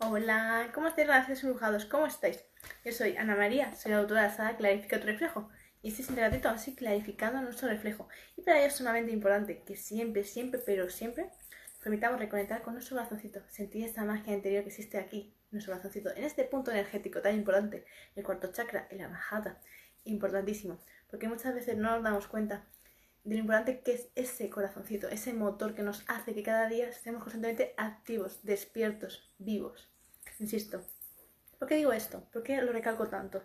Hola, ¿cómo estáis, gracias embrujados? ¿Cómo estáis? Yo soy Ana María, soy la autora de la saga Clarifica tu reflejo. Y este es así clarificando nuestro reflejo. Y para ello es sumamente importante que siempre, siempre, pero siempre permitamos reconectar con nuestro corazoncito, sentir esta magia interior que existe aquí, nuestro corazoncito, en este punto energético tan importante, el cuarto chakra, el anahata, importantísimo, porque muchas veces no nos damos cuenta de lo importante que es ese corazoncito, ese motor que nos hace que cada día estemos constantemente activos, despiertos, vivos. Insisto, ¿por qué digo esto? ¿Por qué lo recalco tanto?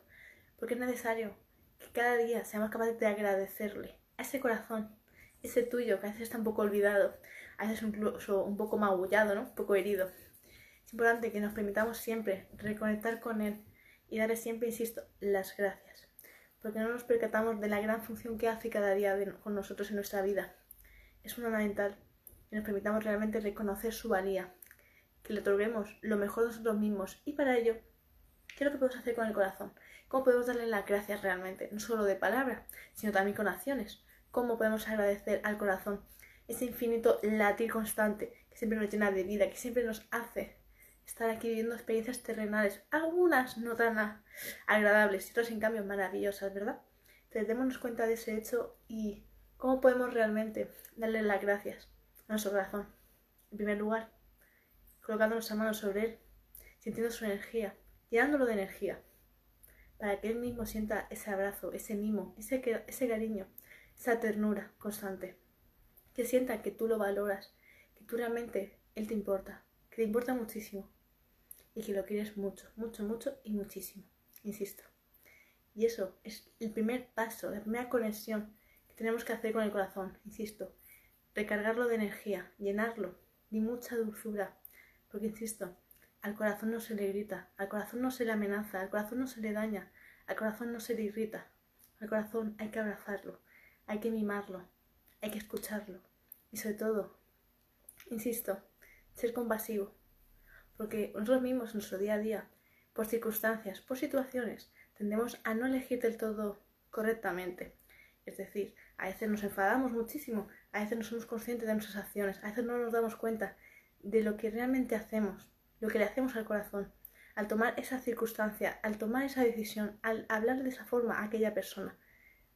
Porque es necesario que cada día seamos capaces de agradecerle a ese corazón, ese tuyo que a veces está un poco olvidado, a veces incluso un poco magullado, ¿no? Un poco herido. Es importante que nos permitamos siempre reconectar con él y darle siempre, insisto, las gracias porque no nos percatamos de la gran función que hace cada día con nosotros en nuestra vida. Es fundamental que nos permitamos realmente reconocer su valía, que le otorguemos lo mejor de nosotros mismos y para ello, ¿qué es lo que podemos hacer con el corazón? ¿Cómo podemos darle las gracias realmente? No solo de palabra, sino también con acciones. ¿Cómo podemos agradecer al corazón ese infinito latir constante que siempre nos llena de vida, que siempre nos hace estar aquí viviendo experiencias terrenales, algunas no tan agradables y otras en cambio maravillosas, ¿verdad? Entonces démonos cuenta de ese hecho y cómo podemos realmente darle las gracias a nuestro corazón. En primer lugar, colocando nuestra mano sobre él, sintiendo su energía, llenándolo de energía, para que él mismo sienta ese abrazo, ese mimo, ese, ese cariño, esa ternura constante. Que sienta que tú lo valoras, que tú realmente él te importa, que te importa muchísimo y que lo quieres mucho, mucho, mucho y muchísimo, insisto. Y eso es el primer paso, la primera conexión que tenemos que hacer con el corazón, insisto. Recargarlo de energía, llenarlo de mucha dulzura, porque, insisto, al corazón no se le grita, al corazón no se le amenaza, al corazón no se le daña, al corazón no se le irrita. Al corazón hay que abrazarlo, hay que mimarlo, hay que escucharlo y sobre todo, insisto, ser compasivo, porque nosotros mismos en nuestro día a día, por circunstancias, por situaciones, tendemos a no elegir del todo correctamente. Es decir, a veces nos enfadamos muchísimo, a veces no somos conscientes de nuestras acciones, a veces no nos damos cuenta de lo que realmente hacemos, lo que le hacemos al corazón, al tomar esa circunstancia, al tomar esa decisión, al hablar de esa forma a aquella persona,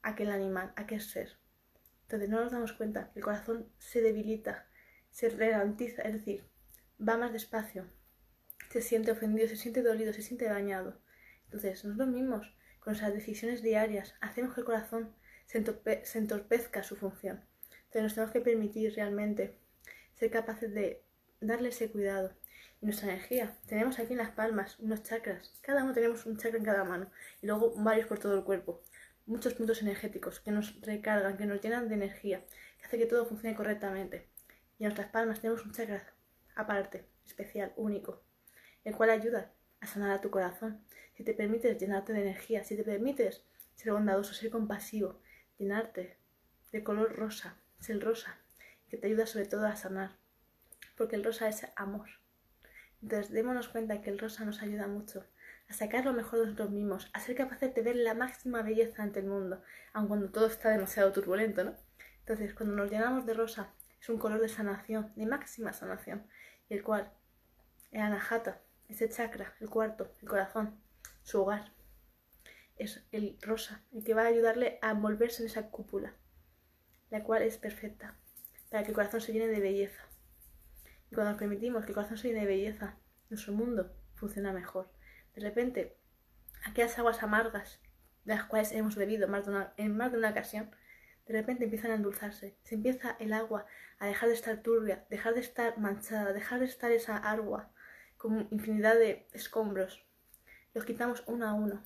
a aquel animal, a aquel ser. Entonces no nos damos cuenta el corazón se debilita, se ralentiza, es decir, va más despacio, se siente ofendido, se siente dolido, se siente dañado. Entonces, nosotros mismos, con nuestras decisiones diarias, hacemos que el corazón se, entorpezca su función. Entonces, nos tenemos que permitir realmente ser capaces de darle ese cuidado. Y nuestra energía, tenemos aquí en las palmas unos chakras, cada uno tenemos un chakra en cada mano y luego varios por todo el cuerpo. Muchos puntos energéticos que nos recargan, que nos llenan de energía, que hace que todo funcione correctamente. Y en nuestras palmas tenemos un chakra aparte, especial, único, el cual ayuda a sanar a tu corazón. Si te permites llenarte de energía, si te permites ser bondadoso, ser compasivo, llenarte de color rosa, es el rosa, que te ayuda sobre todo a sanar, porque el rosa es amor. Entonces démonos cuenta que el rosa nos ayuda mucho a sacar lo mejor de nosotros mismos, a ser capaces de ver la máxima belleza ante el mundo, aun cuando todo está demasiado turbulento, ¿no? Entonces, cuando nos llenamos de rosa, es un color de sanación, de máxima sanación, y el cual, el anahata, ese chakra, el cuarto, el corazón, su hogar. Es el rosa, el que va a ayudarle a envolverse en esa cúpula, la cual es perfecta, para que el corazón se llene de belleza. Y cuando nos permitimos que el corazón se llene de belleza, nuestro mundo funciona mejor. De repente, aquellas aguas amargas de las cuales hemos bebido más en más de una ocasión, de repente empiezan a endulzarse. Se empieza el agua a dejar de estar turbia, dejar de estar manchada, dejar de estar esa agua con infinidad de escombros. Los quitamos uno a uno,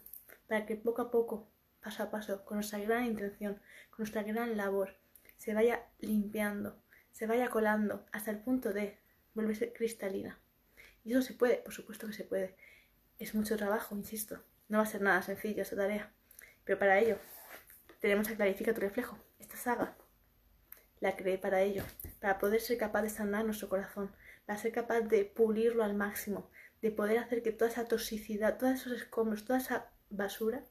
para que poco a poco, paso a paso, con nuestra gran intención, con nuestra gran labor, se vaya limpiando, se vaya colando hasta el punto de volverse cristalina. Y eso se puede, por supuesto que se puede. Es mucho trabajo, insisto. No va a ser nada sencillo esa tarea. Pero para ello, tenemos a Clarifica tu reflejo, esta saga. La creé para ello, para poder ser capaz de sanar nuestro corazón, para ser capaz de pulirlo al máximo, de poder hacer que toda esa toxicidad, todos esos escombros, toda esa basura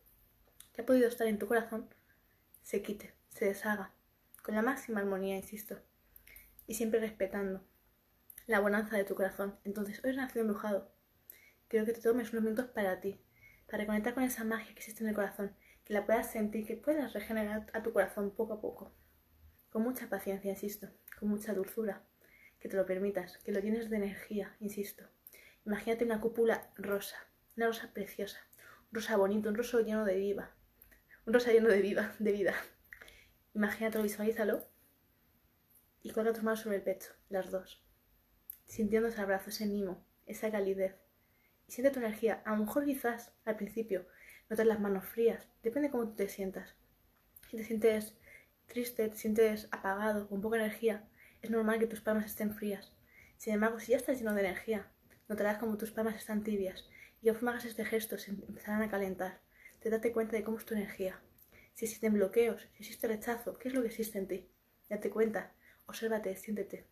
que ha podido estar en tu corazón, se quite, se deshaga, con la máxima armonía, insisto, y siempre respetando la bonanza de tu corazón. Entonces, hoy nacido embrujado. quiero que te tomes unos minutos para ti, para conectar con esa magia que existe en el corazón, que la puedas sentir, que puedas regenerar a tu corazón poco a poco. Con mucha paciencia, insisto, con mucha dulzura, que te lo permitas, que lo llenes de energía, insisto. Imagínate una cúpula rosa, una rosa preciosa, un rosa bonito, un rosa lleno de vida, un rosa lleno de vida, de vida. Imagínatelo, visualízalo y coloca tus manos sobre el pecho, las dos, sintiendo ese abrazo, ese mimo, esa calidez. Y siente tu energía. A lo mejor quizás al principio notas las manos frías, depende de cómo tú te sientas. Si te sientes triste, te sientes apagado, con poca energía, es normal que tus palmas estén frías. Sin embargo, si ya estás lleno de energía, notarás como tus palmas están tibias y conforme hagas este gesto se empezarán a calentar. Te date cuenta de cómo es tu energía. Si existen bloqueos, si existe rechazo, ¿qué es lo que existe en ti? Date cuenta, obsérvate, siéntete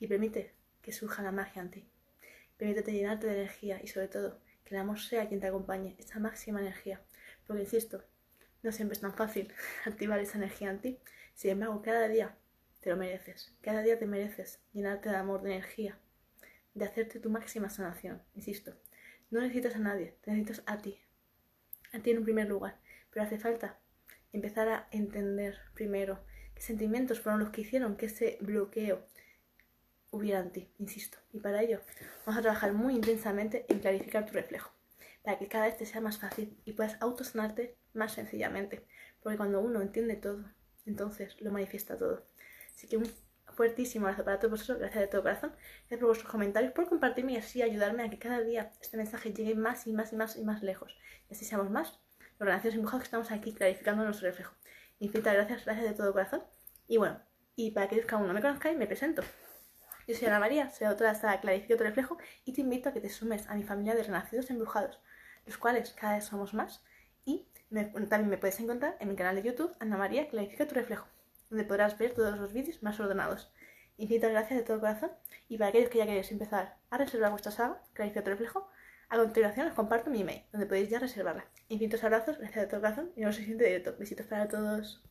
y permite que surja la magia en ti. Permítete llenarte de energía y sobre todo que el amor sea quien te acompañe, esa máxima energía. Porque insisto, no siempre es tan fácil activar esa energía en ti. Sin embargo, cada día te lo mereces. Cada día te mereces llenarte de amor, de energía, de hacerte tu máxima sanación. Insisto, no necesitas a nadie, te necesitas a ti. A ti en primer lugar. Pero hace falta empezar a entender primero qué sentimientos fueron los que hicieron que ese bloqueo hubiera en ti, insisto. Y para ello vamos a trabajar muy intensamente en clarificar tu reflejo, para que cada vez te sea más fácil y puedas autosanarte más sencillamente. Porque cuando uno entiende todo, entonces lo manifiesta todo. Así que un fuertísimo abrazo para todos vosotros, gracias de todo corazón, gracias por vuestros comentarios, por compartirme y así ayudarme a que cada día este mensaje llegue más y más y más y más lejos. Y así seamos más los relaciones empujados que estamos aquí clarificando nuestro reflejo. Infinitas gracias, gracias de todo corazón. Y bueno, y para aquellos que aún no me conozcáis, me presento. Yo soy Ana María, soy autora de esta Clarifica tu reflejo y te invito a que te sumes a mi familia de renacidos embrujados, los cuales cada vez somos más. Y también me puedes encontrar en mi canal de YouTube, Ana María Clarifica tu reflejo, donde podrás ver todos los vídeos más ordenados. Infinitas gracias de todo corazón y para aquellos que ya queréis empezar a reservar vuestra saga, Clarifica tu reflejo, a continuación os comparto mi email, donde podéis ya reservarla. Infinitos abrazos, gracias de todo corazón y nos vemos en el siguiente directo. Besitos para todos.